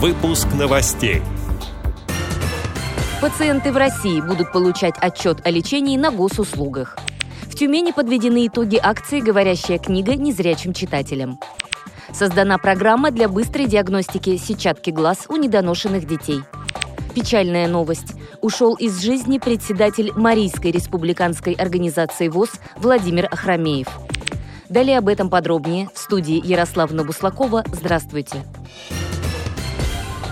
Выпуск новостей. Пациенты в России будут получать отчет о лечении на госуслугах. В Тюмени подведены итоги акции «Говорящая книга незрячим читателям». Создана программа для быстрой диагностики сетчатки глаз у недоношенных детей. Печальная новость. Ушел из жизни председатель Марийской республиканской организации ВОЗ Владимир Ахрамеев. Далее об этом подробнее в студии Ярославна Буслакова. Здравствуйте.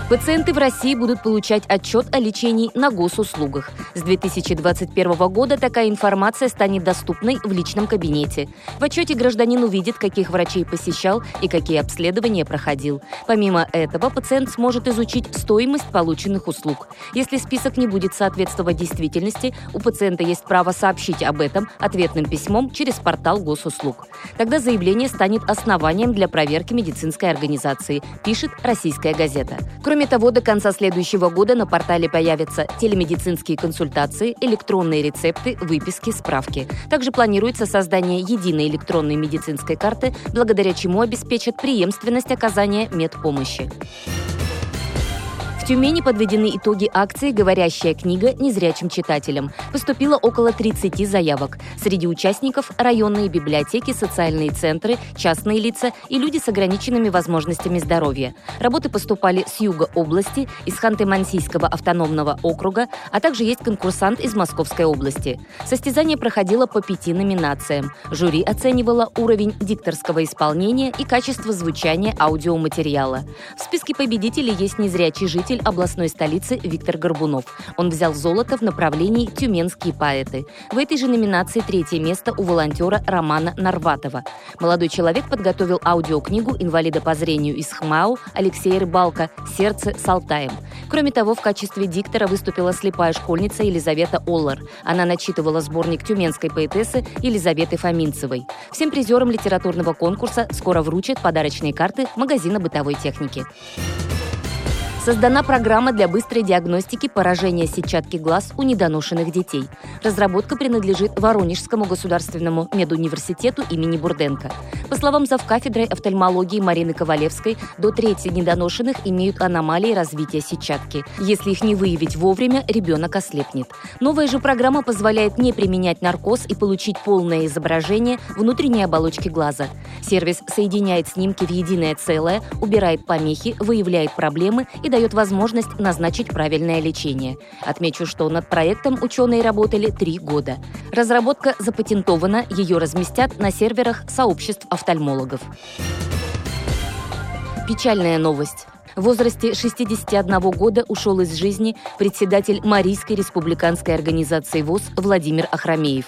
Пациенты в России будут получать отчет о лечении на госуслугах. С 2021 года такая информация станет доступной в личном кабинете. В отчете гражданин увидит, каких врачей посещал и какие обследования проходил. Помимо этого, пациент сможет изучить стоимость полученных услуг. Если список не будет соответствовать действительности, у пациента есть право сообщить об этом ответным письмом через портал госуслуг. Тогда заявление станет основанием для проверки медицинской организации, пишет «Российская газета». Кроме Кроме того, до конца следующего года на портале появятся телемедицинские консультации, электронные рецепты, выписки, справки. Также планируется создание единой электронной медицинской карты, благодаря чему обеспечат преемственность оказания медпомощи. Тюмени подведены итоги акции «Говорящая книга незрячим читателям». Поступило около 30 заявок. Среди участников – районные библиотеки, социальные центры, частные лица и люди с ограниченными возможностями здоровья. Работы поступали с юга области, из Ханты-Мансийского автономного округа, а также есть конкурсант из Московской области. Состязание проходило по пяти номинациям. Жюри оценивало уровень дикторского исполнения и качество звучания аудиоматериала. В списке победителей есть незрячий житель руководитель областной столицы Виктор Горбунов. Он взял золото в направлении «Тюменские поэты». В этой же номинации третье место у волонтера Романа Нарватова. Молодой человек подготовил аудиокнигу инвалида по зрению из ХМАУ Алексея Рыбалка «Сердце с Алтаем». Кроме того, в качестве диктора выступила слепая школьница Елизавета Оллар. Она начитывала сборник тюменской поэтессы Елизаветы Фоминцевой. Всем призерам литературного конкурса скоро вручат подарочные карты магазина бытовой техники. Создана программа для быстрой диагностики поражения сетчатки глаз у недоношенных детей. Разработка принадлежит Воронежскому государственному медуниверситету имени Бурденко. По словам завкафедрой офтальмологии Марины Ковалевской, до трети недоношенных имеют аномалии развития сетчатки. Если их не выявить вовремя, ребенок ослепнет. Новая же программа позволяет не применять наркоз и получить полное изображение внутренней оболочки глаза. Сервис соединяет снимки в единое целое, убирает помехи, выявляет проблемы и дает возможность назначить правильное лечение. Отмечу, что над проектом ученые работали три года. Разработка запатентована, ее разместят на серверах сообществ офтальмологов. Печальная новость. В возрасте 61 года ушел из жизни председатель Марийской республиканской организации ВОЗ Владимир Ахрамеев.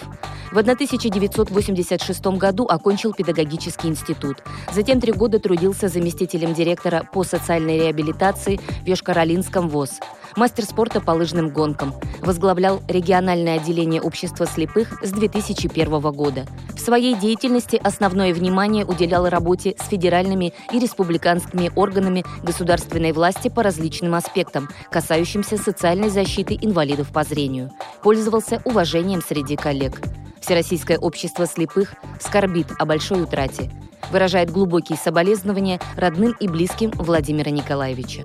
В 1986 году окончил педагогический институт. Затем три года трудился заместителем директора по социальной реабилитации в Йошкар-Олинском ВОЗ. Мастер спорта по лыжным гонкам. Возглавлял региональное отделение общества слепых с 2001 года. В своей деятельности основное внимание уделял работе с федеральными и республиканскими органами государственной власти по различным аспектам, касающимся социальной защиты инвалидов по зрению. Пользовался уважением среди коллег. Всероссийское общество слепых скорбит о большой утрате. Выражает глубокие соболезнования родным и близким Владимира Николаевича.